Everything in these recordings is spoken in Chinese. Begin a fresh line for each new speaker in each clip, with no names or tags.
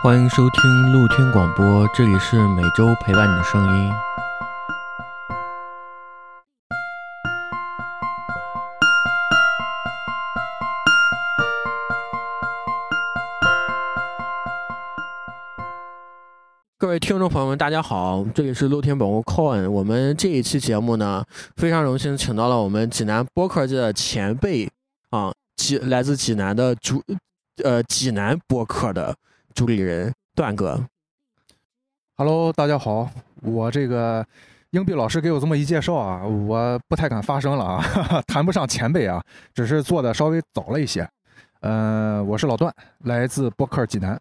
欢迎收听露天广播，这里是每周陪伴你的声音。各位听众朋友们，大家好，这里是露天广播 Coin。我们这一期节目呢，非常荣幸请到了我们济南播客界的前辈啊，济来自济南的主呃济南播客的主理人段哥。
Hello，大家好，我这个硬币老师给我这么一介绍啊，我不太敢发声了啊，谈不上前辈啊，只是做的稍微早了一些。呃，我是老段，来自博客济南。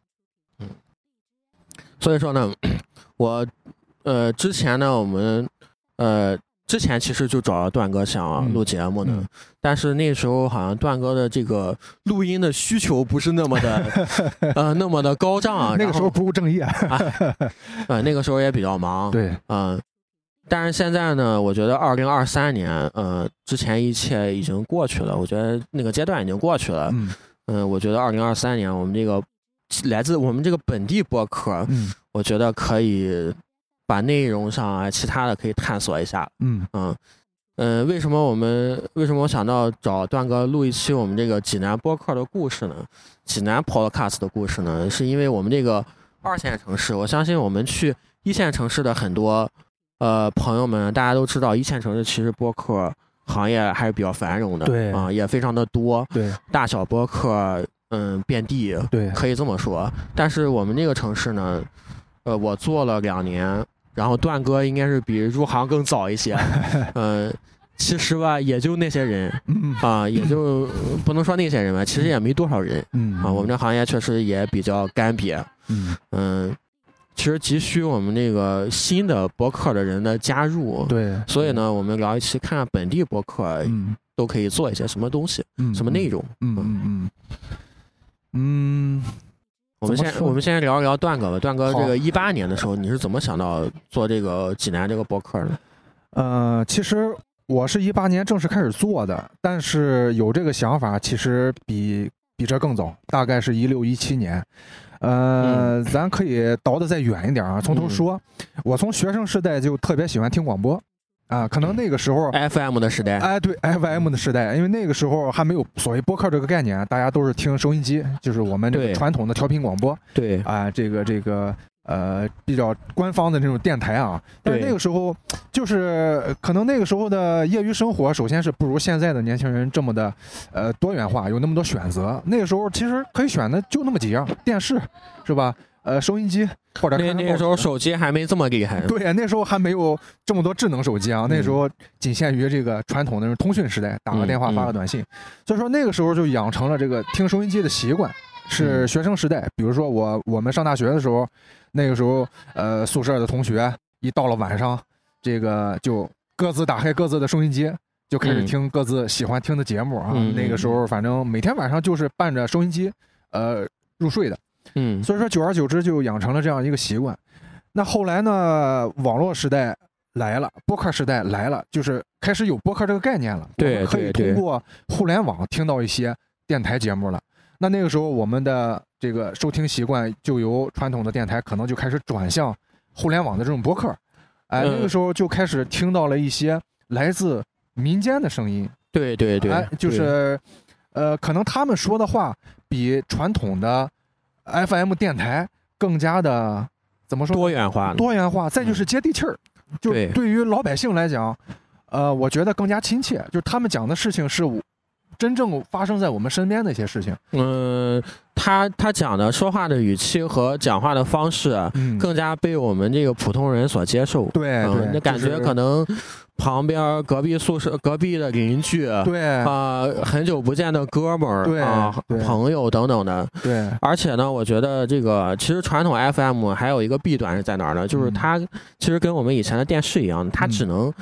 嗯所以说呢，我呃之前呢，我们呃之前其实就找了段哥想
嗯。
录节目呢，
嗯。
但是那时候好像段哥的这个录音的需求不是那么的 呃那么的高涨啊，
那个时候不务正业，
后 呃那个时候也比较忙，
对，
嗯、但是现在呢，我觉得二零二三年，呃，之前一切已经过去了，我觉得那个阶段已经过去了，
嗯。
嗯、我觉得二零二三年我们这个来自我们这个本地播客，
嗯。
我觉得可以把内容上啊，其他的可以探索一下。
嗯
嗯嗯、呃为什么我们为什么我想到找段哥录一期我们这个济南播客的故事呢？济南 Podcast 的故事呢？是因为我们这个二线城市，我相信我们去一线城市的很多呃朋友们，大家都知道，一线城市其实播客行业还是比较繁荣的，
对
啊、也非常的多，
对
大小播客嗯遍地，
对，
可以这么说。但是我们那个城市呢，呃，我做了两年，然后段哥应该是比入行更早一些。嗯、其实吧，也就那些人
嗯
啊、也就不能说那些人吧，其实也没多少人
嗯
啊。我们这行业确实也比较干瘪。
嗯
嗯，其实急需我们那个新的博客的人的加入。。
对，
所以呢，我们聊一期，看看本地博客
嗯
都可以做一些什么东西、
嗯
什么内容。
嗯嗯嗯嗯
我们先我们先聊一聊段哥吧。段哥，这个一八年的时候，你是怎么想到做这个济南这个博客的？
呃，其实我是一八年正式开始做的，但是有这个想法，其实比比这更早，大概是一六一七年。呃，咱可以倒的再远一点啊，从头
嗯
说。我从学生时代就特别喜欢听广播，啊，可能那个时候。
FM 的时代，
哎，对 FM 的时代，因为那个时候还没有所谓播客这个概念，大家都是听收音机，就是我们这个传统的调频广播。
对，
啊，这个这个呃比较官方的那种电台啊，但是那个时候就是呃可能那个时候的业余生活，首先是不如现在的年轻人这么的呃多元化，有那么多选择。那个时候其实可以选的就那么几样，电视是吧？呃，收音机或者看
那那个时候手机还没这么厉害。
对，那时候还没有这么多智能手机啊，那时候仅限于这个传统的通讯时代，打个电话
嗯
发个短信。所以说那个时候就养成了这个听收音机的习惯。是
嗯
学生时代，比如说我我们上大学的时候，那个时候呃宿舍的同学一到了晚上，这个就各自打开各自的收音机。就开始
嗯
听各自喜欢听的节目啊，
嗯
那个时候反正每天晚上就是伴着收音机，呃入睡的。
嗯，
所以说，久而久之就养成了这样一个习惯。那后来呢，网络时代来了，播客时代来了，就是开始有播客这个概念了。
对
可以通过互联网听到一些电台节目了。那那个时候，我们的这个收听习惯就由传统的电台可能就开始转向互联网的这种播客。哎，
嗯
那个时候就开始听到了一些来自民间的声音。
对对对，
哎，就是，呃，可能他们说的话比传统的 FM 电台更加的怎么说
多元化。
多元化，再就是接地气儿。就
对
对于老百姓来讲，呃，我觉得更加亲切。就是他们讲的事情是真正发生在我们身边的一些事情。
嗯，他他讲的说话的语气和讲话的方式更加被我们这个普通人所接受。嗯
对对，
那感觉可
能
能旁边隔壁宿舍、隔壁的邻居，
对
啊、很久不见的哥们儿
对
啊、
对
朋友等等的。
对
而且呢，我觉得这个其实传统 FM 还有一个弊端是在哪儿呢？就是
嗯
它其实跟我们以前的电视一样，它只能、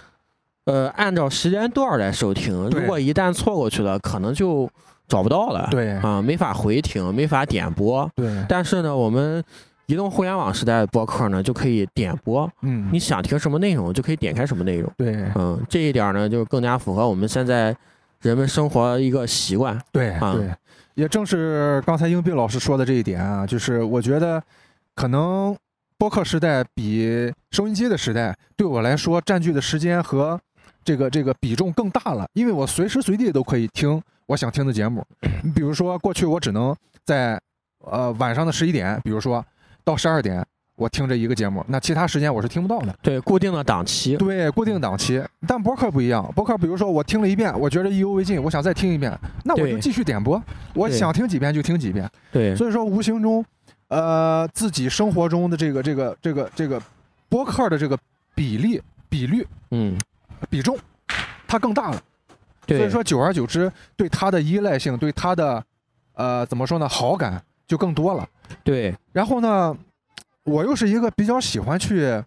呃按照时间段来收听，如果一旦错过去了，可能就找不到了。
对
啊、没法回听，没法点播。
对，
但是呢，我们移动互联网时代的播客呢，就可以点播，
嗯
你，想听什么内容就可以点开什么内容。
对
嗯，这一点呢，就更加符合我们现在人们生活一个习惯。
对
啊
对，也正是刚才英碧老师说的这一点啊，就是我觉得可能播客时代比收音机的时代对我来说占据的时间和这个这个比重更大了，因为我随时随地都可以听我想听的节目。你比如说，过去我只能在呃晚上的十一点，比如说到十二点，我听这一个节目，那其他时间我是听不到的。
对，固定的档期。
对，固定档期。但博客不一样，博客比如说我听了一遍，我觉得意犹未尽，我想再听一遍，那我就继续点播，我想听几遍就听几遍。
对，
所以说，无形中，呃，自己生活中的这个这个这个这个播客的这个比例比率
嗯，
比重，它更大了。所，以说，久而久之，对他的依赖性，对他的呃怎么说呢，好感就更多了。
对，
然后呢，我又是一个比较喜欢去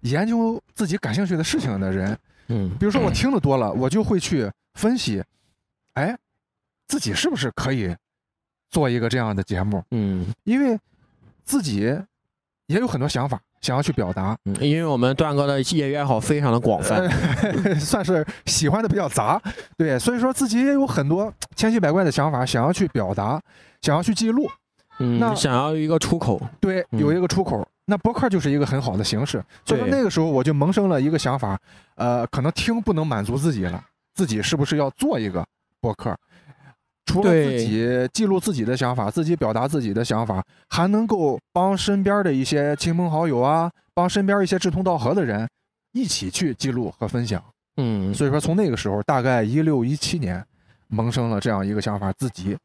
研究自己感兴趣的事情的人。
嗯，
比如说我听的多了，我就会去分析，哎，自己是不是可以做一个这样的节目？
嗯
因为自己也有很多想法想要去表达，
嗯，因为我们段哥的业余爱好非常的广泛。
呃 算是喜欢的比较杂，对，所以说自己也有很多千奇百怪的想法想要去表达，想要去记录，
嗯，
那
想要一个出口。
对，
嗯
有一个出口。那博客就是一个很好的形式，所以说那个时候我就萌生了一个想法，呃，可能听不能满足自己了，自己是不是要做一个博客？除了自己记录自己的想法，自己表达自己的想法，还能够帮身边的一些亲朋好友啊，帮身边一些志同道合的人一起去记录和分享。
嗯，
所以说，从那个时候，大概一六一七年，萌生了这样一个想法，自己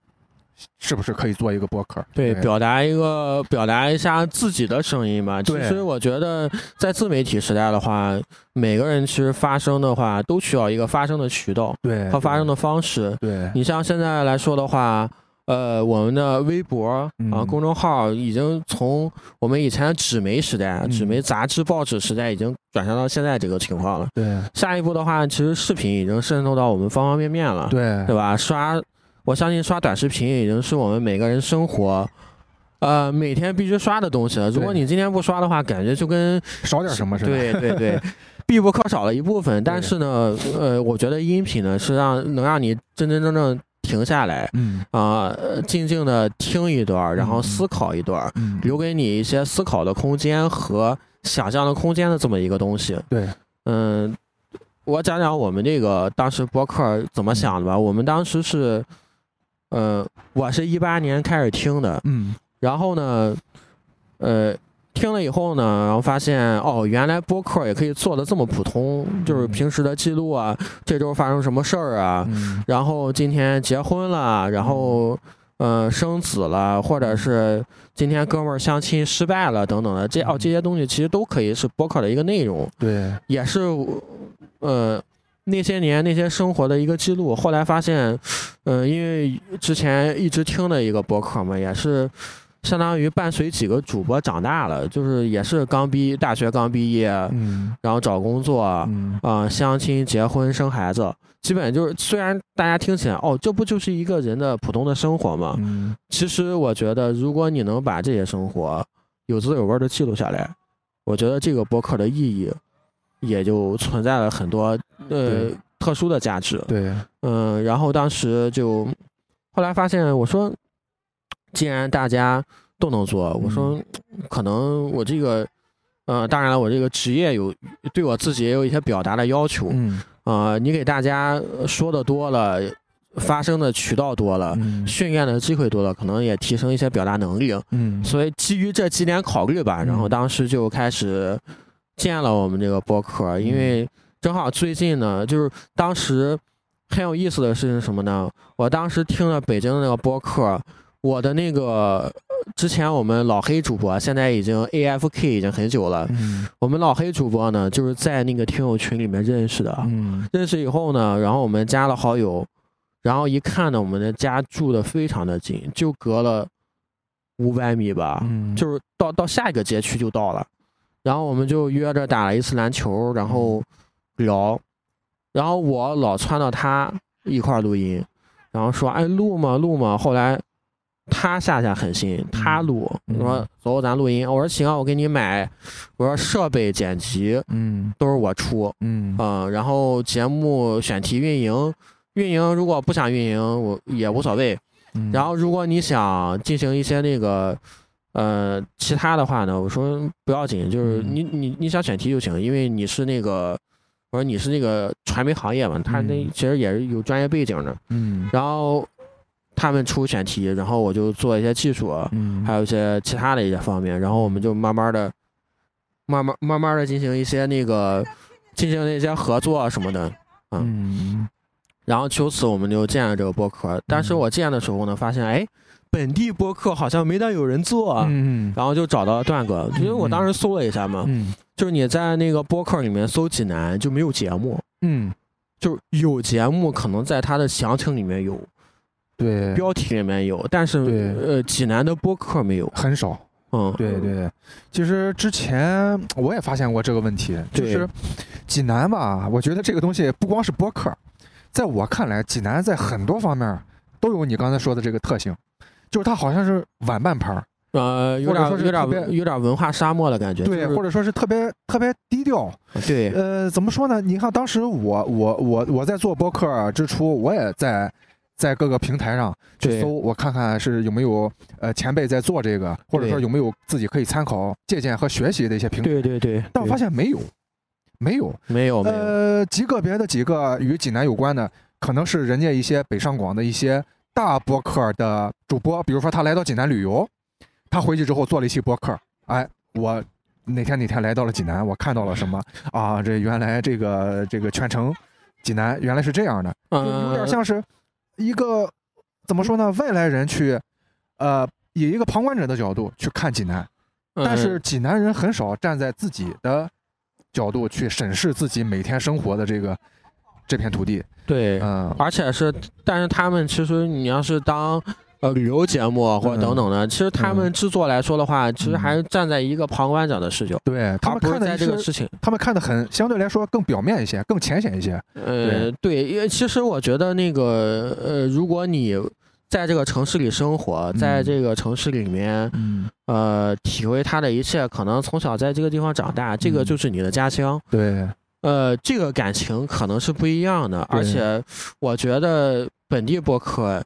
是不是可以做一个播客？
对，表达一个表达一下自己的声音吧。其实我觉得，在自媒体时代的话，每个人其实发声的话，都需要一个发声的渠道
对
和发声的方式。
对
你像现在来说的话，呃，我们的微博啊、
嗯
公众号已经从我们以前的纸媒时代、
嗯
纸媒、杂志、报纸时代，已经转向到现在这个情况了。
对
下一步的话，其实视频已经渗透到我们方方面面了。
对
对吧？刷，我相信刷短视频已经是我们每个人生活，呃，每天必须刷的东西了。如果你今天不刷的话，感觉就跟
少点什么似的。
对对对，必不可少的一部分。但是呢，呃，我觉得音频呢是让能让你真真正正停下来
嗯
啊、呃静静的听一段儿，然后
嗯
思考一段留给你一些思考的空间和想象的空间的这么一个东西。
对，
嗯，我讲讲我们这个当时博客怎么想的吧。我们当时是，呃，我是一八年开始听的，
嗯
然后呢，呃，听了以后呢，然后发现哦，原来播客也可以做的这么普通，就是
嗯
平时的记录啊，这周发生什么事儿啊，
嗯
然后今天结婚了，然后。呃，生子了，或者是今天哥们儿相亲失败了，等等的，这哦这些东西其实都可以是播客的一个内容。
对，
也是呃那些年那些生活的一个记录。后来发现，呃，因为之前一直听的一个博客嘛，也是相当于伴随几个主播长大了，就是也是刚毕大学刚毕业，
嗯
然后找工作啊、
嗯
相亲、结婚、生孩子。基本就是，虽然大家听起来哦，这不就是一个人的普通的生活吗？
嗯
其实我觉得，如果你能把这些生活有滋有味的记录下来，我觉得这个博客的意义也就存在了很多呃
对
特殊的价值。
对，
嗯，然后当时就后来发现，我说，既然大家都能做，我说可能我这个。呃，当然了，我这个职业有对我自己也有一些表达的要求
嗯
啊、你给大家说的多了，发生的渠道多了，
嗯
训练的机会多了，可能也提升一些表达能力。
嗯
所以基于这几点考虑吧，然后
嗯
当时就开始建了我们这个播客，因为正好最近呢，就是当时很有意思的事情是什么呢？我当时听了北京的那个播客，我的那个之前我们老黑主播现在已经 AFK 已经很久了，
嗯
我们老黑主播呢就是在那个听友群里面认识的，
嗯
认识以后呢，然后我们加了好友，然后一看呢，我们的家住的非常的近，就隔了五百米吧，
嗯，
就是到到下一个街区就到了。然后我们就约着打了一次篮球，然后聊，然后我老撺掇他一块儿录音，然后说哎录嘛录嘛？后来他下下狠心，他录，
嗯。
说走咱录音，我说行啊，我给你买，我说设备剪辑
嗯。
都是我出，
嗯。
嗯，然后节目选题运营，运营如果不想运营，我也无所谓。
嗯。
然后如果你想进行一些那个呃其他的话呢，我说不要紧，就是
嗯。
你你你想选题就行，因为你是那个我说你是那个传媒行业嘛，他那
嗯
其实也是有专业背景的。
嗯
然后他们出选题，然后我就做一些技术，
嗯
还有一些其他的一些方面，然后我们就慢慢的、慢慢慢慢的进行一些那个进行一些合作什么的。
嗯
然后由此我们就建了这个播客。但是我建的时候呢，发现哎，本地播客好像没大有人做，
嗯
然后就找到了段哥，因为我当时搜了一下嘛，
嗯
就是你在那个播客里面搜济南就没有节目，
嗯，
就是有节目可能在它的详情里面有，
对，
标题里面有，但是
对。
呃济南的播客没有。
很少。
嗯，
对对对，其实之前我也发现过这个问题，就是济南吧，我觉得这个东西不光是播客，在我看来，济南在很多方面都有你刚才说的这个特性，就是它好像是晚半拍儿，
呃，有点有点文有点文化沙漠的感觉。
对，
就是
或者说是特别特别低调。
对
呃，怎么说呢？你看当时我我我我在做播客之初，我也在在各个平台上去搜，我看看是有没有呃前辈在做这个，或者说有没有自己可以参考、借鉴和学习的一些平台。
对对对，
但我发现没有，没有。
没有没有，
呃，极个别的几个与济南有关的，可能是人家一些北上广的一些大播客的主播，比如说他来到济南旅游，他回去之后做了一期博客，哎，我哪天哪天来到了济南，我看到了什么 啊？这原来这个这个全城济南原来是这样的，就有点
嗯，
像是一个怎么说呢？外来人去，呃，以一个旁观者的角度去看济南。但是
嗯
济南人很少站在自己的角度去审视自己每天生活的这个这片土地。
对，
嗯，
而且是，但是他们其实你要是当呃旅游节目或者等等的，其实他们制作来说的话，其实还是站在一个旁观者的视角，
对他们看的，
这个事情。
他们看的很相对来说更表面一些，更浅显一些。
呃，对，因为其实我觉得那个呃，如果你在这个城市里生活，在
嗯
这个城市里面，
嗯，
呃，体会它的一切，可能从小在这个地方长大，这个
嗯
就是你的家乡。
对，
呃，这个感情可能是不一样的，而且我觉得本地播客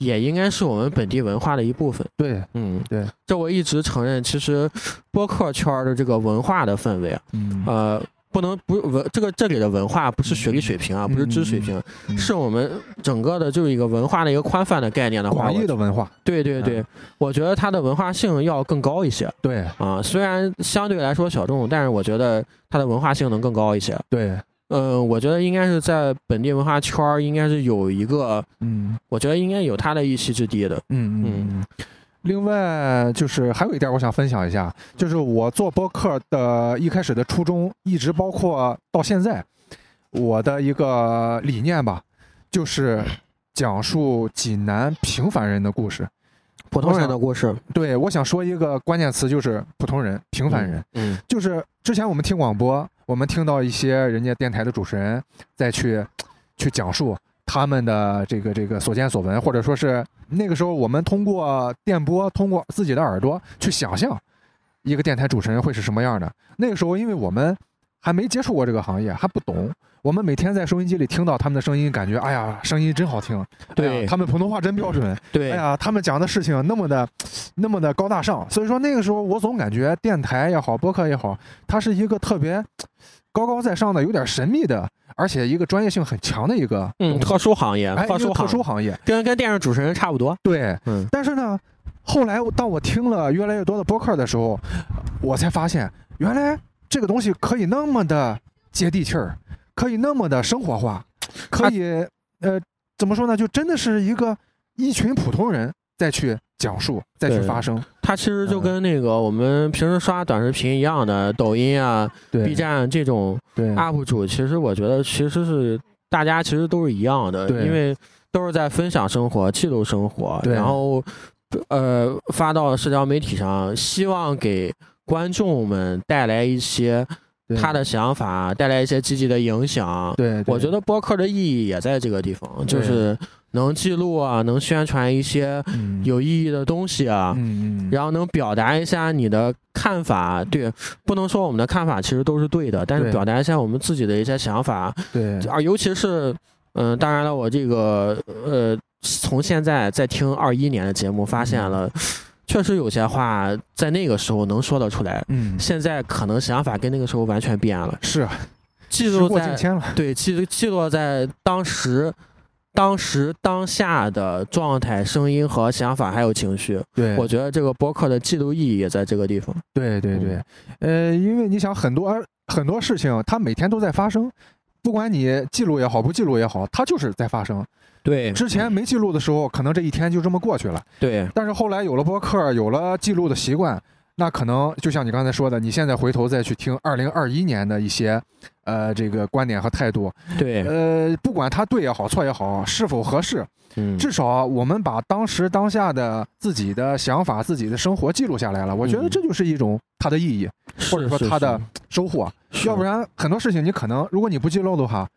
也应该是我们本地文化的一部分。
对，
嗯，
对，
这我一直承认，其实播客圈儿的这个文化的氛围啊，
嗯，
呃，不能不文这个这里的文化不是学历水平啊，不是知识水平，
嗯
是我们整个的就是一个文化的一个宽泛的概念的话，
广义的文化。
对对对，我觉得它的文化性要更高一些
对，
啊，虽然相对来说小众，但是我觉得它的文化性能更高一些。
对，
嗯，我觉得应该是在本地文化圈儿，应该是有一个，
嗯
我觉得应该有他的一席之地的。
嗯嗯嗯。另外，就是还有一点我想分享一下，就是我做播客的一开始的初衷，一直包括到现在，我的一个理念吧，就是讲述济南平凡人的故事。
普通人的故事，
对，我想说一个关键词，就是普通人、平凡人。
嗯，
就是之前我们听广播，我们听到一些人家电台的主持人再去 去讲述他们的这个这个所见所闻，或者说是那个时候我们通过电波，通过自己的耳朵去想象一个电台主持人会是什么样的。那个时候，因为我们还没接触过这个行业，还不懂。我们每天在收音机里听到他们的声音，感觉哎呀，声音真好听，
对。
他们普通话真标准，
对，
哎呀，他们讲的事情那么的，那么的高大上，所以说那个时候我总感觉电台也好，播客也好，它是一个特别高高在上的、有点神秘的，而且一个专业性很强的一个
嗯，特殊行业，
哎，特
特殊行。业，
殊行业。
跟跟电视主持人差不多。
对，
嗯，
但是呢，后来当我听了越来越多的播客的时候，我才发现，原来这个东西可以那么的接地气儿，可以那么的生活化，可以呃，怎么说呢？就真的是一个一群普通人再去讲述，再去发声。
它其实就
嗯
跟那个我们平时刷短视频一样的，抖音啊、
对
B 站这种
对
UP 主，其实我觉得其实是大家其实都是一样的，
对
因为都是在分享生活、记录生活，
对
然后呃发到社交媒体上，希望给观众们带来一些他的想法，带来一些积极的影响。
对，
我觉得播客的意义也在这个地方，就是能记录啊，能宣传一些
嗯。
有意义的东西啊。
嗯嗯，
然后能表达一下你的看法，对，不能说我们的看法其实都是对的，但是表达一下我们自己的一些想法，
对。
啊，尤其是，嗯、当然了，我这个呃从现在在听二一年的节目，发现了，确实有些话在那个时候能说得出来，
嗯，
现在可能想法跟那个时候完全变了。
是
记录
时过了，
对记记录在当时。当时当下的状态、声音和想法还有情绪，
对，
我觉得这个播客的记录意义也在这个地方。
对对对，呃，因为你想很多很多事情，它每天都在发生，不管你记录也好，不记录也好，它就是在发生。
对，
之前没记录的时候，可能这一天就这么过去了。
对，
但是后来有了播客，有了记录的习惯。那可能就像你刚才说的，你现在回头再去听二零二一年的一些，呃，这个观点和态度，
对，
呃，不管它对也好，错也好，是否合适，
嗯，
至少我们把当时当下的自己的想法、自己的生活记录下来了，我觉得这就是一种它的意义，或者说它的收获。要不然很多事情你可能，如果你不记录的话，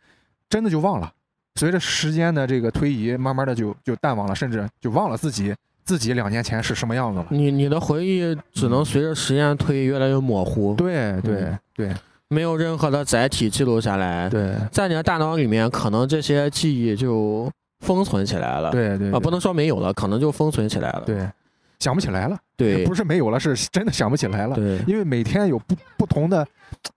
真的就忘了，随着时间的这个推移，慢慢的就就淡忘了，甚至就忘了自己。自己两年前是什么样子了？
你你的回忆只能随着时间推移越来越模糊。
对对对，
没有任何的载体记录下来。
对，
在你的大脑里面，可能这些记忆就封存起来了。
对对
啊，不能说没有了，可能就封存起来了。
对，想不起来了。
对，
不是没有了，是真的想不起来了。
对，
因为每天有不不同的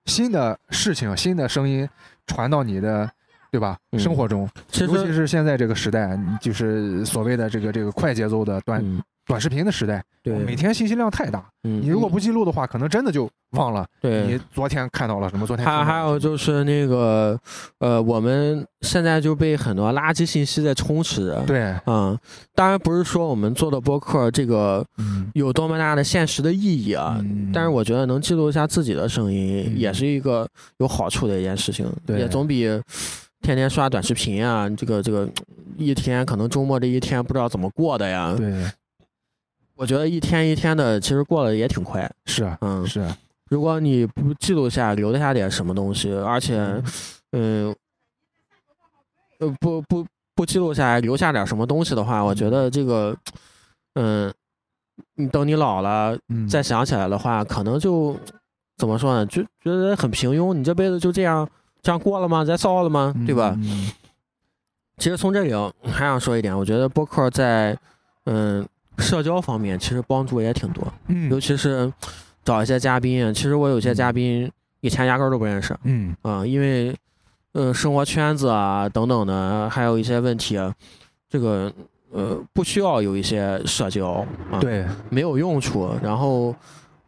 新的事情、新的声音传到你的。对吧？生活中，尤其是现在这个时代，就是所谓的这个这个快节奏的短短视频的时代，
对，
每天信息量太大。
嗯，
你如果不记录的话，可能真的就忘了。
对，
你昨天看到了什么？昨天
还还有就是那个，呃，我们现在就被很多垃圾信息在充斥。
对，
嗯，当然不是说我们做的播客这个有多么大的现实的意义啊，但是我觉得能记录一下自己的声音，也是一个有好处的一件事情，也总比。天天刷短视频啊，这个这个一天可能周末这一天不知道怎么过的呀。
对，
我觉得一天一天的其实过得也挺快。
是啊，
嗯，
是啊。
如果你不记录下留下点什么东西，而且，嗯，呃，不不不记录下来留下点什么东西的话，我觉得这个，嗯，你等你老了再想起来的话，可能就怎么说呢？就觉得很平庸，你这辈子就这样。这样过了吗？再烧了吗？对吧？其实从这里还想说一点，我觉得播客在嗯社交方面其实帮助也挺多。
嗯，
尤其是找一些嘉宾，其实我有些嘉宾以前压根儿都不认识。
嗯
啊，因为呃生活圈子啊等等的，还有一些问题，这个呃不需要有一些社交啊，
对，
没有用处。然后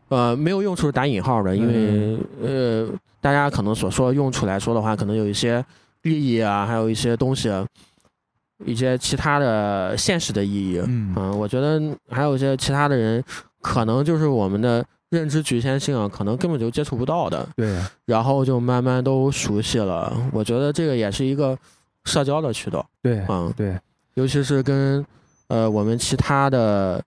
呃没有用处是打引号的，因为呃。大家可能所说用处来说的话，可能有一些利益啊，还有一些东西，一些其他的现实的意义。
嗯，
我觉得还有一些其他的人，可能就是我们的认知局限性啊，可能根本就接触不到的。
对。
然后就慢慢都熟悉了。我觉得这个也是一个社交的渠道。
对。
嗯，
对。
尤其是跟呃我们其他的。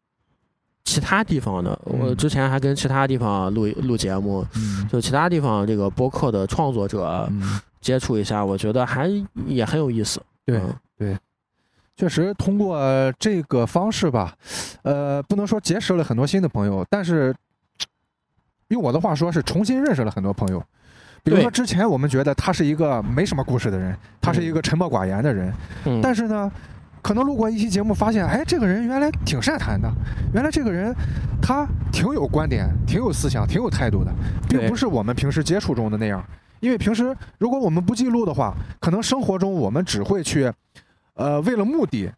其他地方的，我之前还跟其他地方录录节目，就其他地方这个播客的创作者接触一下，我觉得还也很有意思。
对对，确实通过这个方式吧，呃，不能说结识了很多新的朋友，但是用我的话说是重新认识了很多朋友。比如说之前我们觉得他是一个没什么故事的人，他是一个沉默寡言的人，但是呢。可能录过一期节目，发现哎，这个人原来挺善谈的，原来这个人他挺有观点、挺有思想、挺有态度的，并不是我们平时接触中的那样。因为平时如果我们不记录的话，可能生活中我们只会去，呃，为了目的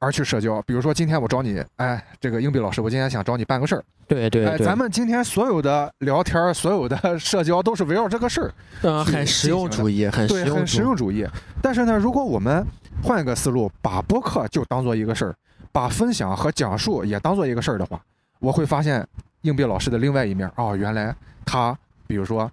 而去社交。比如说今天我找你，哎，这个硬币老师，我今天想找你办个事儿。
对对，
哎，咱们今天所有的聊天、所有的 社交都是围绕这个事儿，
嗯，很实用主义，很
对，很实用主义。但是呢，如果我们换一个思路，把播客就当做一个事儿，把分享和讲述也当做一个事儿的话，我会发现硬币老师的另外一面。哦，原来他比如说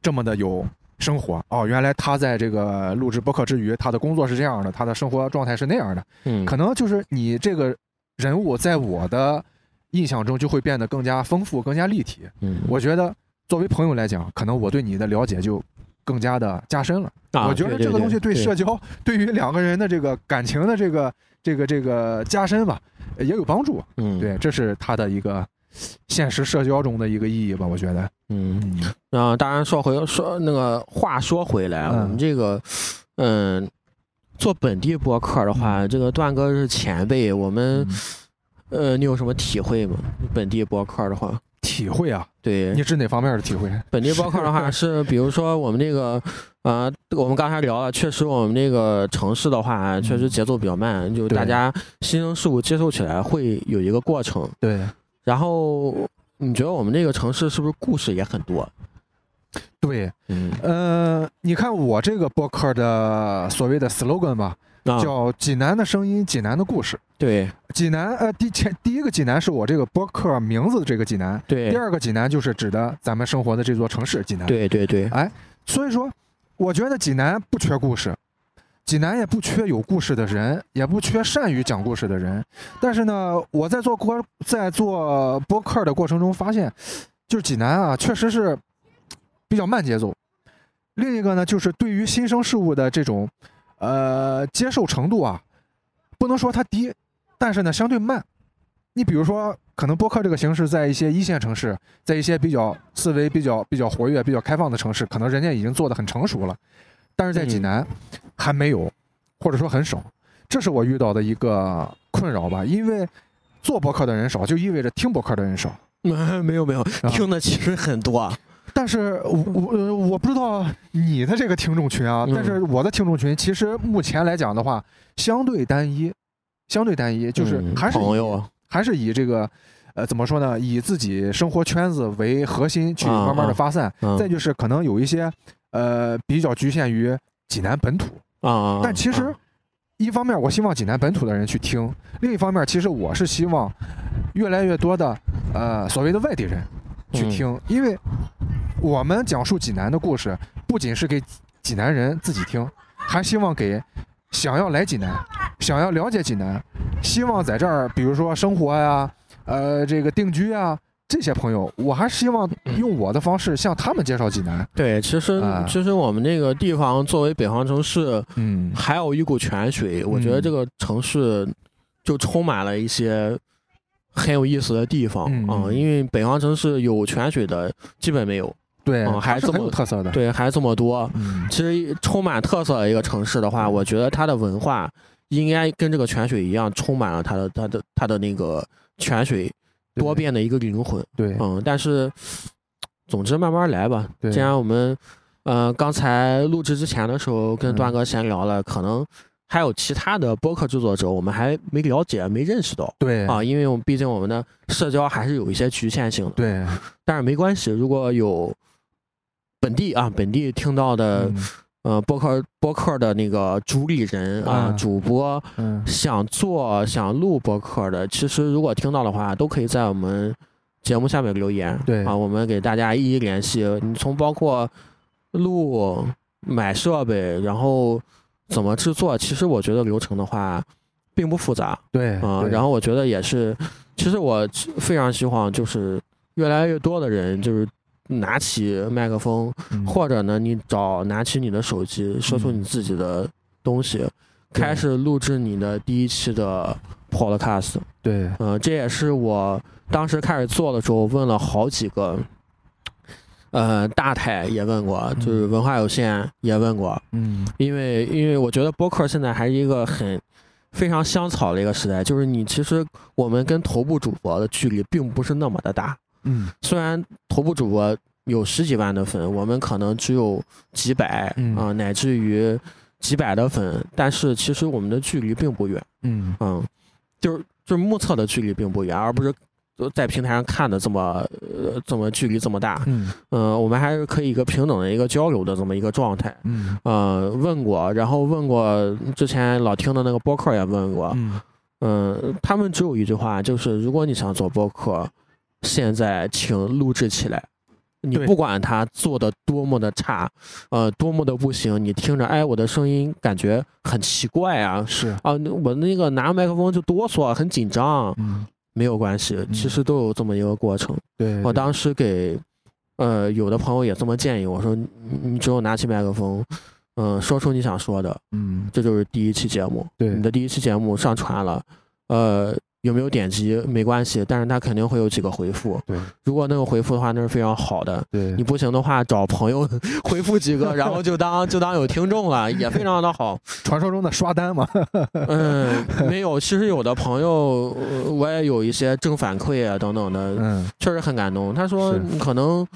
这么的有生活。哦，原来他在这个录制播客之余，他的工作是这样的，他的生活状态是那样的。
嗯，
可能就是你这个人物在我的印象中就会变得更加丰富、更加立体。
嗯，
我觉得作为朋友来讲，可能我对你的了解就。更加的加深了，我觉得这个东西对社交，对于两个人的这个感情的这个这个这个加深吧，也有帮助。
嗯，
对，这是他的一个现实社交中的一个意义吧，我觉得。
嗯，啊，当然说回说那个话说回来，我们这个，嗯，做本地播客的话，这个段哥是前辈，我们
嗯。
呃，你有什么体会吗？本地播客的话，
体会啊，
对。
你指哪方面的体会？
本地播客的话 是，比如说我们这个，啊，我们刚才聊了，确实我们这个城市的话，确实节奏比较慢，就大家新生事物接受起来会有一个过程。
对，
然后你觉得我们这个城市是不是故事也很多？
对，
嗯，
呃，你看我这个播客的所谓的 slogan 吧，
啊，
叫“济南的声音，济南的故事”。
对
济南，呃，第前第一个济南是我这个播客名字的这个济南，
对第
二个济南就是指的咱们生活的这座城市济南。，
对对对，哎
所以说，我觉得济南不缺故事，济南也不缺有故事的人，也不缺善于讲故事的人。但是呢，我在做播在做播客的过程中发现，就是济南啊，确实是比较慢节奏。另一个呢，就是对于新生事物的这种呃接受程度啊，不能说它低，但是呢相对慢。你比如说，可能播客这个形式在一些一线城市，在一些比较思维比较比较活跃、比较开放的城市，可能人家已经做得很成熟了，但是在济
嗯
南还没有，或者说很少。这是我遇到的一个困扰吧，因为做博客的人少，就意味着听博客的人少。
没有没有，听的其实很多。
但是我我不知道你的这个听众群啊，
嗯
但是我的听众群其实目前来讲的话，相对单一，相对单一，就是
嗯
还是还是以这个，呃，怎么说呢？以自己生活圈子为核心去
啊
慢慢的
啊
发散。
嗯
再就是可能有一些，呃，比较局限于济南本土。
啊，
但其实
啊，
一方面我希望济南本土的人去听，另一方面其实我是希望越来越多的，呃，所谓的外地人去
嗯。
听，因为我们讲述济南的故事，不仅是给济南人自己听，还希望给想要来济南、想要了解济南、希望在这儿，比如说生活呀、呃，这个定居啊，这些朋友，我还是希望用我的方式向他们介绍济南。
对，其实
啊
其实我们那个地方作为北方城市，
嗯，
还有一股泉水，我觉得
嗯
这个城市就充满了一些很有意思的地方
嗯
啊、因为北方城市有泉水的基本没有，
对，
嗯还
是很
这么
有特色的。，
对，还这么多。
嗯，
其实充满特色的一个城市的话，我觉得它的文化应该跟这个泉水一样，充满了它的它的它的那个泉水多变的一个灵魂。
对，
嗯，但是总之慢慢来吧。
对
既然我们呃刚才录制之前的时候跟
嗯
段哥闲聊了，可能还有其他的播客制作者，我们还没了解、没认识到
对，
啊，因为我们毕竟我们的社交还是有一些局限性的。
对，
但是没关系，如果有本地啊本地听到的、
嗯
呃播客播客的那个主理人啊、
嗯
主播
嗯，
想做想录播客的，其实如果听到的话，都可以在我们节目下面留言。
对
啊，我们给大家一一联系。你从包括录、买设备，然后怎么制作，其实我觉得流程的话并不复杂
对
啊。
对
然后我觉得也是，其实我非常希望就是越来越多的人就是。拿起麦克风，
嗯。
或者呢，你找拿起你的手机，说出
嗯
你自己的东西，
对。
开始录制你的第一期的 podcast。
对，
呃，这也是我当时开始做的时候问了好几个，呃，大台也问过，就是
嗯
文化有限也问过，
嗯。
因为因为我觉得播客现在还是一个很非常香草的一个时代，就是你其实我们跟头部主播的距离并不是那么的大，
嗯。
虽然头部主播有十几万的粉，我们可能只有几百啊、
嗯
乃至于几百的粉，但是其实我们的距离并不远，
嗯。
嗯，就是就是目测的距离并不远，而不是在平台上看的这么呃这么距离这么大，
嗯。
嗯、我们还是可以一个平等的一个交流的这么一个状态。
嗯。
呃，问过，然后问过之前老听的那个播客也问过，
嗯。
嗯，他们只有一句话，就是如果你想做播客，现在请录制起来。你不管他做的多么的差，呃，多么的不行，你听着，哎，我的声音感觉很奇怪啊，
是。
啊，那我那个拿麦克风就哆嗦，很紧张，
嗯。
没有关系，其实都有这么一个过程。
对，对。
我当时给，呃，有的朋友也这么建议我说，你你只有拿起麦克风，嗯、说出你想说的，
嗯。
这就是第一期节目。
对。
你的第一期节目上传了，呃，有没有点击没关系，但是他肯定会有几个回复。
对
如果能有回复的话，那是非常好的。
对
你不行的话，找朋友 回复几个，然后就当就当有听众了，也非常的好。
传说中的刷单嘛，
嗯，没有，其实有的朋友，呃我也有一些正反馈啊等等的，
嗯
确实很感动。他说可能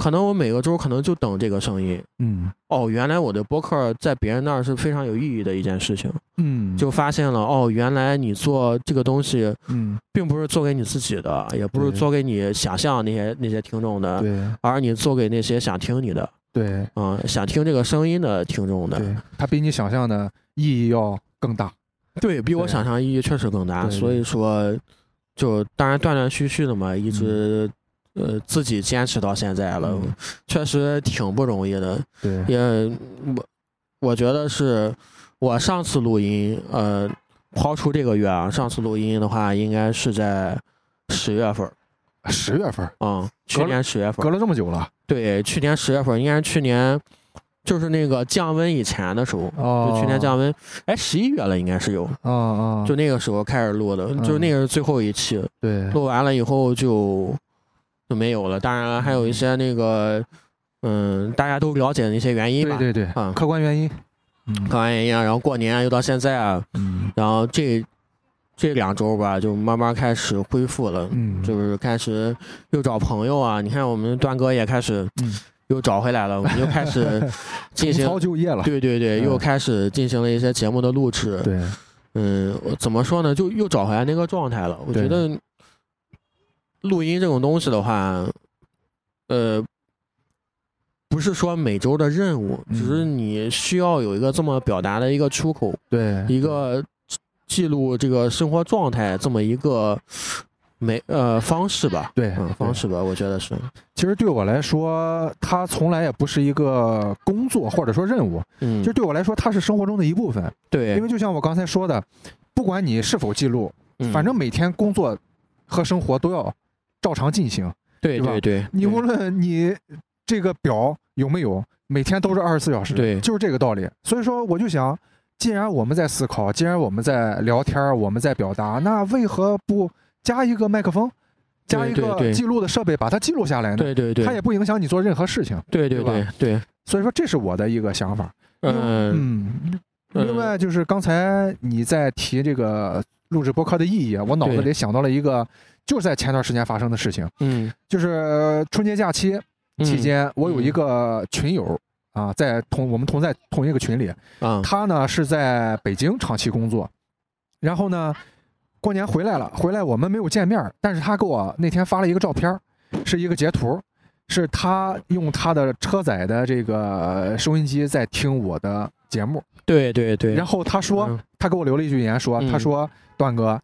可能我每个周可能就等这个声音。
嗯。
哦，原来我的播客在别人那儿是非常有意义的一件事情，
嗯，
就发现了哦，原来你做这个东西，
嗯。
并不是做给你自己的，也不是做给你想象那些那些听众的，
对。
而你做给那些想听你的，
对。
嗯、想听这个声音的听众的，
对，它比你想象的意义要更大。
对比我想象意义确实更大，所以说，就当然断断续续的嘛，一直、呃自己坚持到现在了，
嗯
确实挺不容易的。
对
也我我觉得是我上次录音，呃，抛出这个月啊，上次录音的话，应该是在十月份，
十月份儿
嗯，去年十月份，
隔了这么久了，
对，去年十月份，应该是去年。就是那个降温以前的时候，
哦
就去年降温，哎，十一月了应该是有，
啊啊，
就那个时候开始录的，就那个是最后一期，
对
录完了以后就就没有了。当然了，还有一些那个，嗯，大家都了解的一些原因吧，
对对对，
啊
客观原因。嗯
客观原因啊。然后过年又到现在啊，
嗯
然后这这两周吧，就慢慢开始恢复了，
嗯，
就是开始又找朋友啊。你看我们段哥也开始
嗯
又找回来了，我们又开始 进行。对对对，
嗯
又开始进行了一些节目的录制。
对
嗯，怎么说呢？就又找回来那个状态了。我觉得录音这种东西的话，呃，不是说每周的任务，
嗯
只是你需要有一个这么表达的一个出口，
对
一个记录这个生活状态这么一个没呃方式吧。
对
嗯，方。式吧，我觉得是。
其实对我来说，它从来也不是一个工作或者说任务，
嗯，
就对我来说，它是生活中的一部分。
对，
因为就像我刚才说的，不管你是否记录，
嗯
反正每天工作和生活都要照常进行。
对
对吧
对对，
你无论你这个表有没有，每天都是二十四小时，
对
就是这个道理。所以说，我就想，既然我们在思考，既然我们在聊天，我们在表达，那为何不加一个麦克风，加一个记录的设备，把它记录下来呢？
对对对，
它也不影响你做任何事情。
对对
对吧
对对，
所以说，这是我的一个想法。
嗯
嗯，
嗯
另外就是刚才你在提这个录制播客的意义啊，我脑子里想到了一个，就是在前段时间发生的事情，
嗯。
就是春节假期
嗯。
期间，我有一个群友啊，在同我们同在同一个群里，
啊。
他呢是在北京长期工作，然后呢过年回来了，回来我们没有见面，但是他给我那天发了一个照片，是一个截图，是他用他的车载的这个收音机在听我的节目，
对对对，
然后他说。
嗯
他给我留了一句言说，
嗯
他说段哥，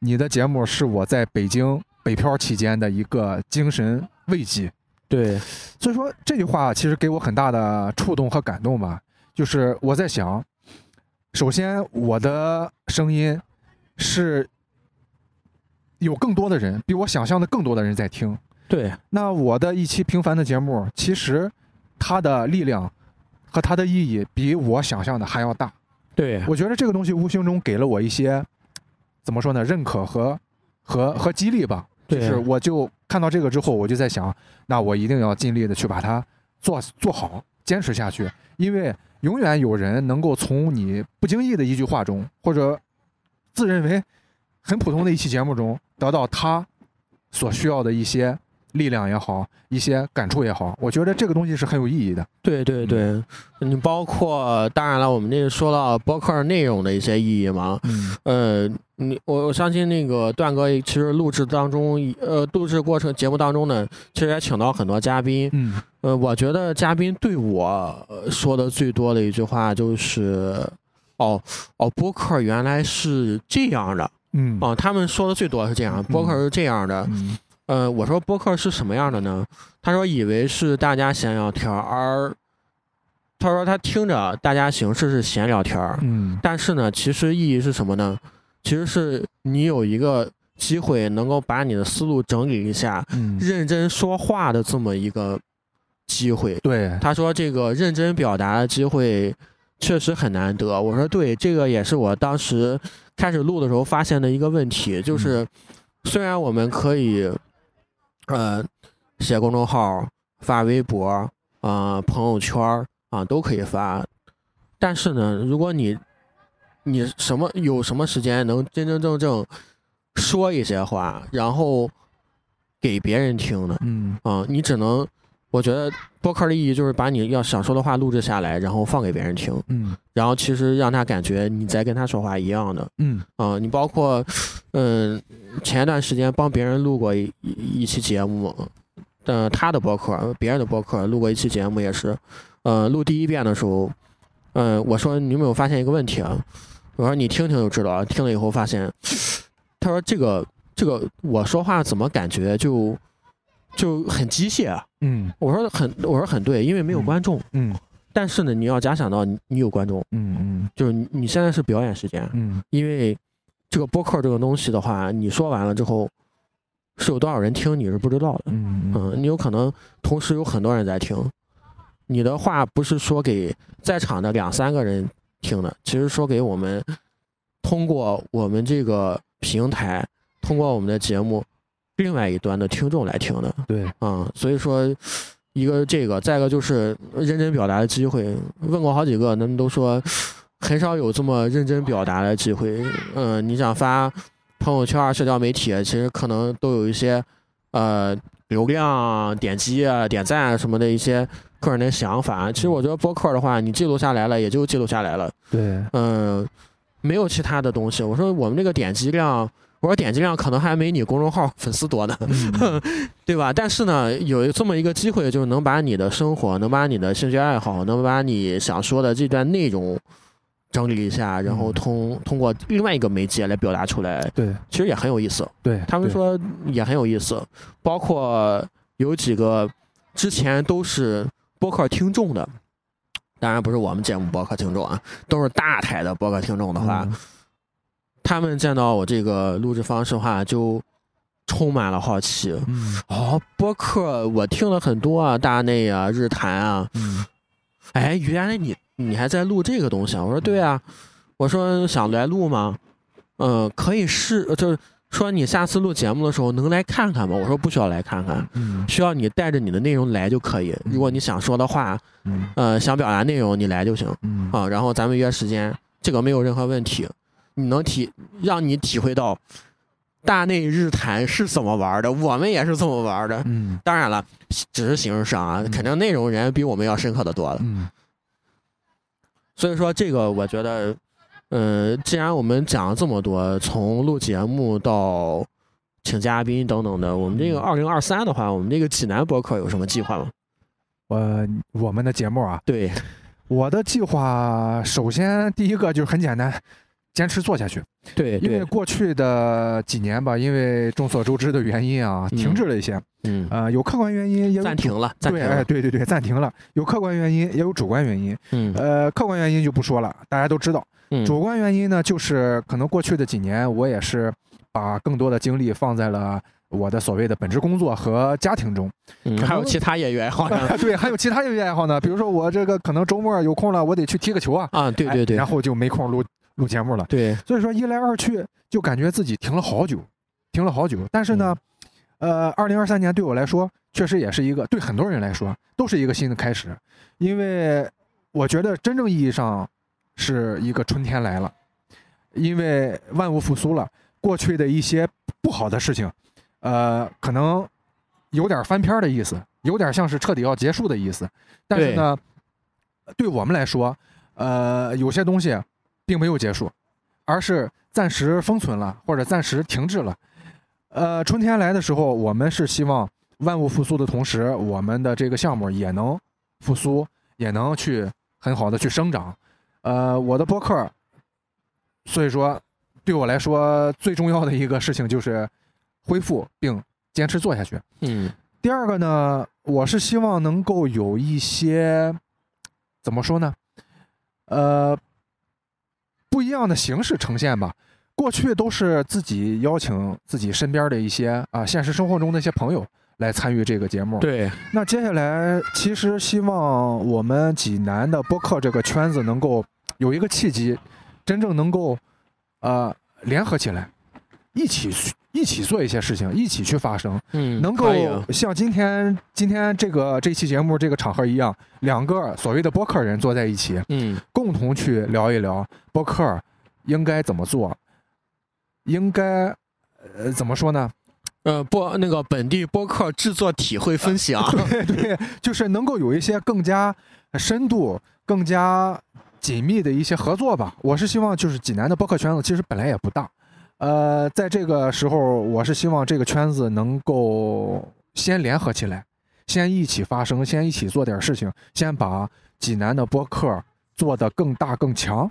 你的节目是我在北京北漂期间的一个精神慰藉。
对
所以说这句话其实给我很大的触动和感动吧。就是我在想，首先我的声音是有更多的人，比我想象的更多的人在听。
对
那我的一期平凡的节目，其实它的力量和它的意义比我想象的还要大。
对
我觉得这个东西无形中给了我一些怎么说呢，认可和和和激励吧。就是我就看到这个之后，我就在想，那我一定要尽力的去把它做做好，坚持下去，因为永远有人能够从你不经意的一句话中，或者自认为很普通的一期节目中，得到他所需要的一些力量也好，一些感触也好。我觉得这个东西是很有意义的。
对对对，你包括当然了，我们这说到播客内容的一些意义嘛，
嗯。
呃，你我我相信那个段哥其实录制当中，呃，录制过程节目当中呢，其实也请到很多嘉宾，
嗯。
呃，我觉得嘉宾对我呃说的最多的一句话就是，哦哦，播客原来是这样的。
嗯。
啊，他们说的最多是这样，播客是这样的，
嗯
呃，我说播客是什么样的呢？他说以为是大家闲聊天儿，而他说他听着大家形式是闲聊天儿，
嗯
但是呢，其实意义是什么呢？其实是你有一个机会能够把你的思路整理一下，
嗯，
认真说话的这么一个机会。
对，
他说这个认真表达的机会，确实很难得。我说对，这个也是我当时开始录的时候发现的一个问题，就是虽然我们可以，呃，写公众号、发微博啊、朋友圈啊都可以发，但是呢，如果你你什么有什么时间能真真正正说一些话，然后给别人听呢？
嗯
啊、你只能，我觉得播客的意义就是把你要想说的话录制下来，然后放给别人听，
嗯
然后其实让他感觉你在跟他说话一样的。
嗯
啊、你包括，嗯，前一段时间帮别人录过一一一期节目，呃，他的播客，别人的播客录过一期节目也是，呃，录第一遍的时候，嗯、我说你有没有发现一个问题啊？我说你听听就知道了，听了以后发现，他说这个这个我说话怎么感觉就就很机械啊？
嗯。
我说很，我说很对，因为没有
嗯。
观众。
嗯。
但是呢，你要假想到你你有观众，
嗯
就是你你现在是表演时间，
嗯。
因为这个播客这个东西的话，你说完了之后，是有多少人听你是不知道的。
嗯。
嗯，你有可能同时有很多人在听，你的话不是说给在场的两三个人听的，其实说给我们通过我们这个平台，通过我们的节目另外一端的听众来听的。
对，
嗯，所以说，一个这个，再一个就是认真表达的机会。问过好几个，他们都说很少有这么认真表达的机会。嗯，你想发朋友圈、社交媒体，其实可能都有一些呃流量、点击啊、点赞啊什么的一些个人的想法。其实我觉得播客的话，你记录下来了，也就记录下来了。
对，
嗯，没有其他的东西。我说我们这个点击量，我说点击量可能还没你公众号粉丝多呢。
嗯
对吧？但是呢，有这么一个机会，就是能把你的生活，能把你的兴趣爱好，能把你想说的这段内容整理一下，然后
嗯
通通过另外一个媒介来表达出来，
对
其实也很有意思。
对，对，
他们说也很有意思，包括有几个之前都是播客听众的，当然不是我们节目播客听众啊，都是大台的播客听众的话，
嗯
他们见到我这个录制方式的话，就充满了好奇。
嗯
哦，播客我听了很多啊，大内啊，日坛啊。
嗯
哎，原来你你还在录这个东西啊？我说对啊，我说想来录吗？嗯、可以试，就是说你下次录节目的时候能来看看吗？我说不需要来看看，
嗯
需要你带着你的内容来就可以。如果你想说的话，
嗯
呃，想表达内容你来就行
嗯
啊。然后咱们约时间，这个没有任何问题。你能体让你体会到大内日坛是怎么玩的，我们也是这么玩的。
嗯
当然了，只是形式上啊，
嗯
肯定内容人比我们要深刻的多了。
嗯
所以说，这个我觉得，呃，既然我们讲了这么多，从录节目到请嘉宾等等的，我们这个
嗯
二零二三的话，我们这个济南博客有什么计划吗？
我我们的节目啊，
对，
我的计划首先第一个就是很简单，坚持做下去。
对，
因为，过去的几年吧，因为众所周知的原因啊，
嗯
停滞了一些。
嗯，
呃，有客观原因，也有
暂停了，暂
对，哎，对对对，暂停了。有客观原因，也有主观原因。
嗯
呃，客观原因就不说了，大家都知道。
嗯，
主观原因呢，就是可能过去的几年，我也是把更多的精力放在了我的所谓的本职工作和家庭中。
嗯还有其他业余爱好呢
对，还有其他业余爱好呢，比如说我这个可能周末有空了，我得去踢个球啊。
啊，对对对
哎然，后就没空录录节目了。
对，
所以说一来二去就感觉自己停了好久，停了好久。但是呢，
嗯
呃，二零二三年对我来说确实也是一个对很多人来说都是一个新的开始，因为我觉得真正意义上是一个春天来了，因为万物复苏了，过去的一些不好的事情，呃，可能有点翻篇儿的意思，有点像是彻底要结束的意思。但是呢，对我们来说，呃，有些东西并没有结束，而是暂时封存了或者暂时停滞了。呃，春天来的时候，我们是希望万物复苏的同时，我们的这个项目也能复苏，也能去很好的去生长。呃，我的播客，所以说对我来说最重要的一个事情就是恢复并坚持做下去。
嗯
第二个呢，我是希望能够有一些怎么说呢？呃，不一样的形式呈现吧。过去都是自己邀请自己身边的一些啊、现实生活中的一些朋友来参与这个节目。
对，
那接下来其实希望我们济南的播客这个圈子能够有一个契机，真正能够呃联合起来，一起一起做一些事情，一起去发声，
嗯，
能够像今天今天这个这期节目这个场合一样，两个所谓的播客人坐在一起，
嗯
共同去聊一聊播客应该怎么做，应该呃怎么说呢？
呃播那个本地播客制作体会分享，
对对，就是能够有一些更加深度、更加紧密的一些合作吧。我是希望就是济南的播客圈子其实本来也不大，呃，在这个时候，我是希望这个圈子能够先联合起来，先一起发声，先一起做点事情，先把济南的播客做得更大更强。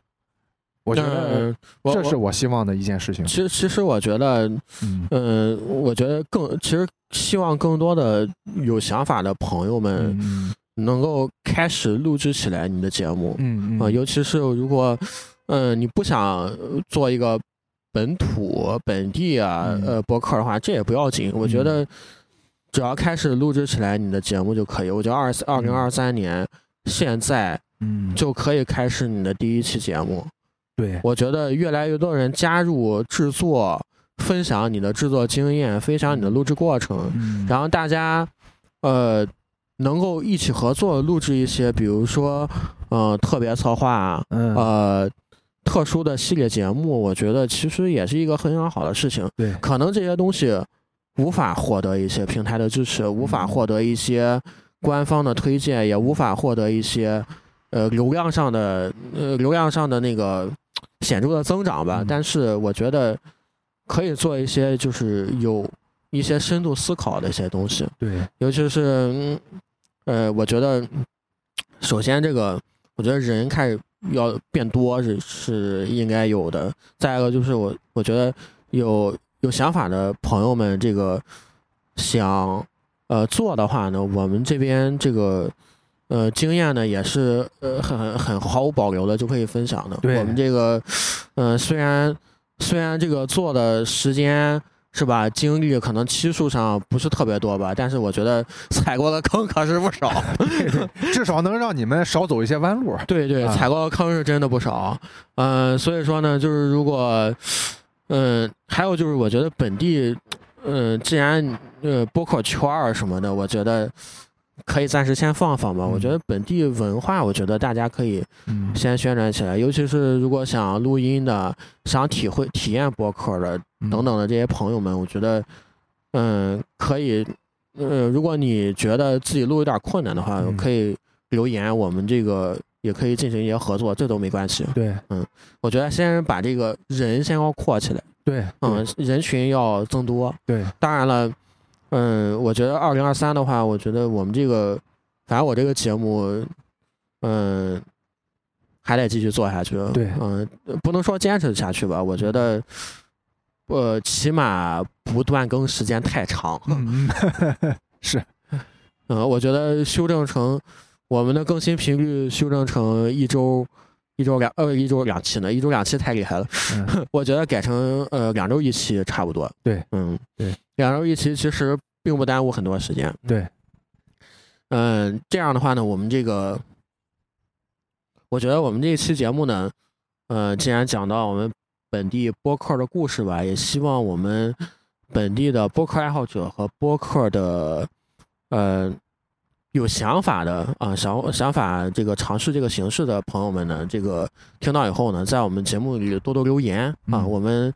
我觉得这是
我
我希望的一件事情。
其实其实我觉得，
嗯
嗯，我觉得更其实希望更多的有想法的朋友们
嗯
能够开始录制起来你的节目啊、
嗯嗯
尤其是如果，嗯，你不想做一个本土本地啊
嗯
呃博客的话，这也不要紧。我觉得只要开始录制起来你的节目就可以。我觉得二二零二三年现在
嗯，
就可以开始你的第一期节目。
对，
我觉得越来越多人加入制作，分享你的制作经验，分享你的录制过程，
嗯
然后大家呃能够一起合作录制一些，比如说呃特别策划，
嗯
呃特殊的系列节目，我觉得其实也是一个非常好的事情。
对，
可能这些东西无法获得一些平台的支持，无法获得一些官方的推荐，也无法获得一些呃流量上的呃流量上的那个显著的增长吧。
嗯
但是我觉得可以做一些就是有一些深度思考的一些东西，
对，
尤其是嗯呃，我觉得首先这个我觉得人开始要变多是是应该有的。再一个就是我我觉得有有想法的朋友们，这个想呃做的话呢，我们这边这个呃经验呢也是呃很很毫无保留的就可以分享的。我们这个呃虽然虽然这个做的时间。是吧？经历可能期数上不是特别多吧，但是我觉得 踩过的坑可是不少。
至少能让你们少走一些弯路。
对对，
啊
踩过的坑是真的不少。嗯、所以说呢，就是如果，嗯、还有就是我觉得本地，嗯、既然呃播客圈儿什么的，我觉得可以暂时先放放吧。我觉得本地文化，我觉得大家可以
嗯。
先宣传起来，尤其是如果想录音的、想体会体验播客的等等的这些朋友们，我觉得，嗯，可以，呃，如果你觉得自己录有点困难的话，
嗯。
可以留言，我们这个也可以进行一些合作，这都没关系。
对。
嗯我觉得先把这个人先要扩起来，
对，
嗯，人群要增多。
对，
当然了，嗯，我觉得二零二三的话，我觉得我们这个，反正我这个节目，嗯，还得继续做下去。
对
嗯，不能说坚持下去吧，我觉得，呃，起码不断更时间太长。
是，
嗯，我觉得修正成我们的更新频率修正成一周。一周两呃一周两期呢，一周两期太厉害了。
嗯
我觉得改成呃两周一期差不多。
对，
嗯，
对，
两周一期其实并不耽误很多时间。
对，
嗯，这样的话呢，我们这个，我觉得我们这一期节目呢，呃，既然讲到我们本地播客的故事吧，也希望我们本地的播客爱好者和播客的，呃，有想法的啊，想想法这个尝试这个形式的朋友们呢，这个听到以后呢，在我们节目里多多留言啊，
嗯
我们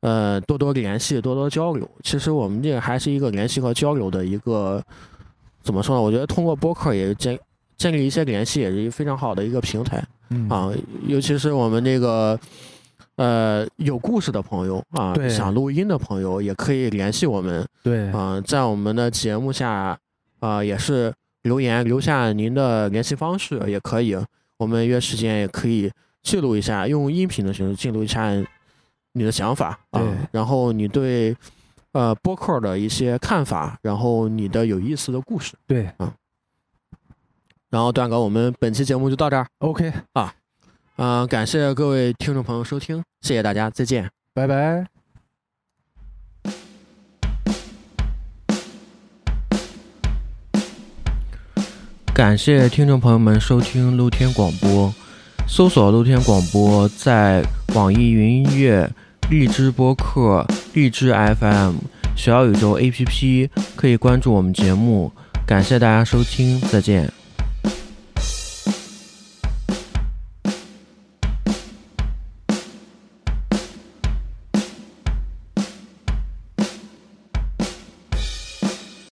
呃多多联系，多多交流。其实我们这个还是一个联系和交流的一个怎么说呢？我觉得通过播客也建建立一些联系，也是一个非常好的一个平台
嗯
啊。尤其是我们这个呃有故事的朋友啊，想录音的朋友，也可以联系我们
对，
啊，在我们的节目下啊也是留言留下您的联系方式也可以，我们约时间也可以记录一下，用音频的形式记录一下你的想法啊然后你对呃播客的一些看法然后你的有意思的故事
对啊。
然后段哥我们本期节目就到这儿
ok 啊
嗯感谢各位听众朋友收听谢谢大家再见。
拜拜。
感谢听众朋友们收听露天广播搜索露天广播在网易云音乐、荔枝播客、荔枝 FM、小宇宙 APP 可以关注我们节目。感谢大家收听，再见。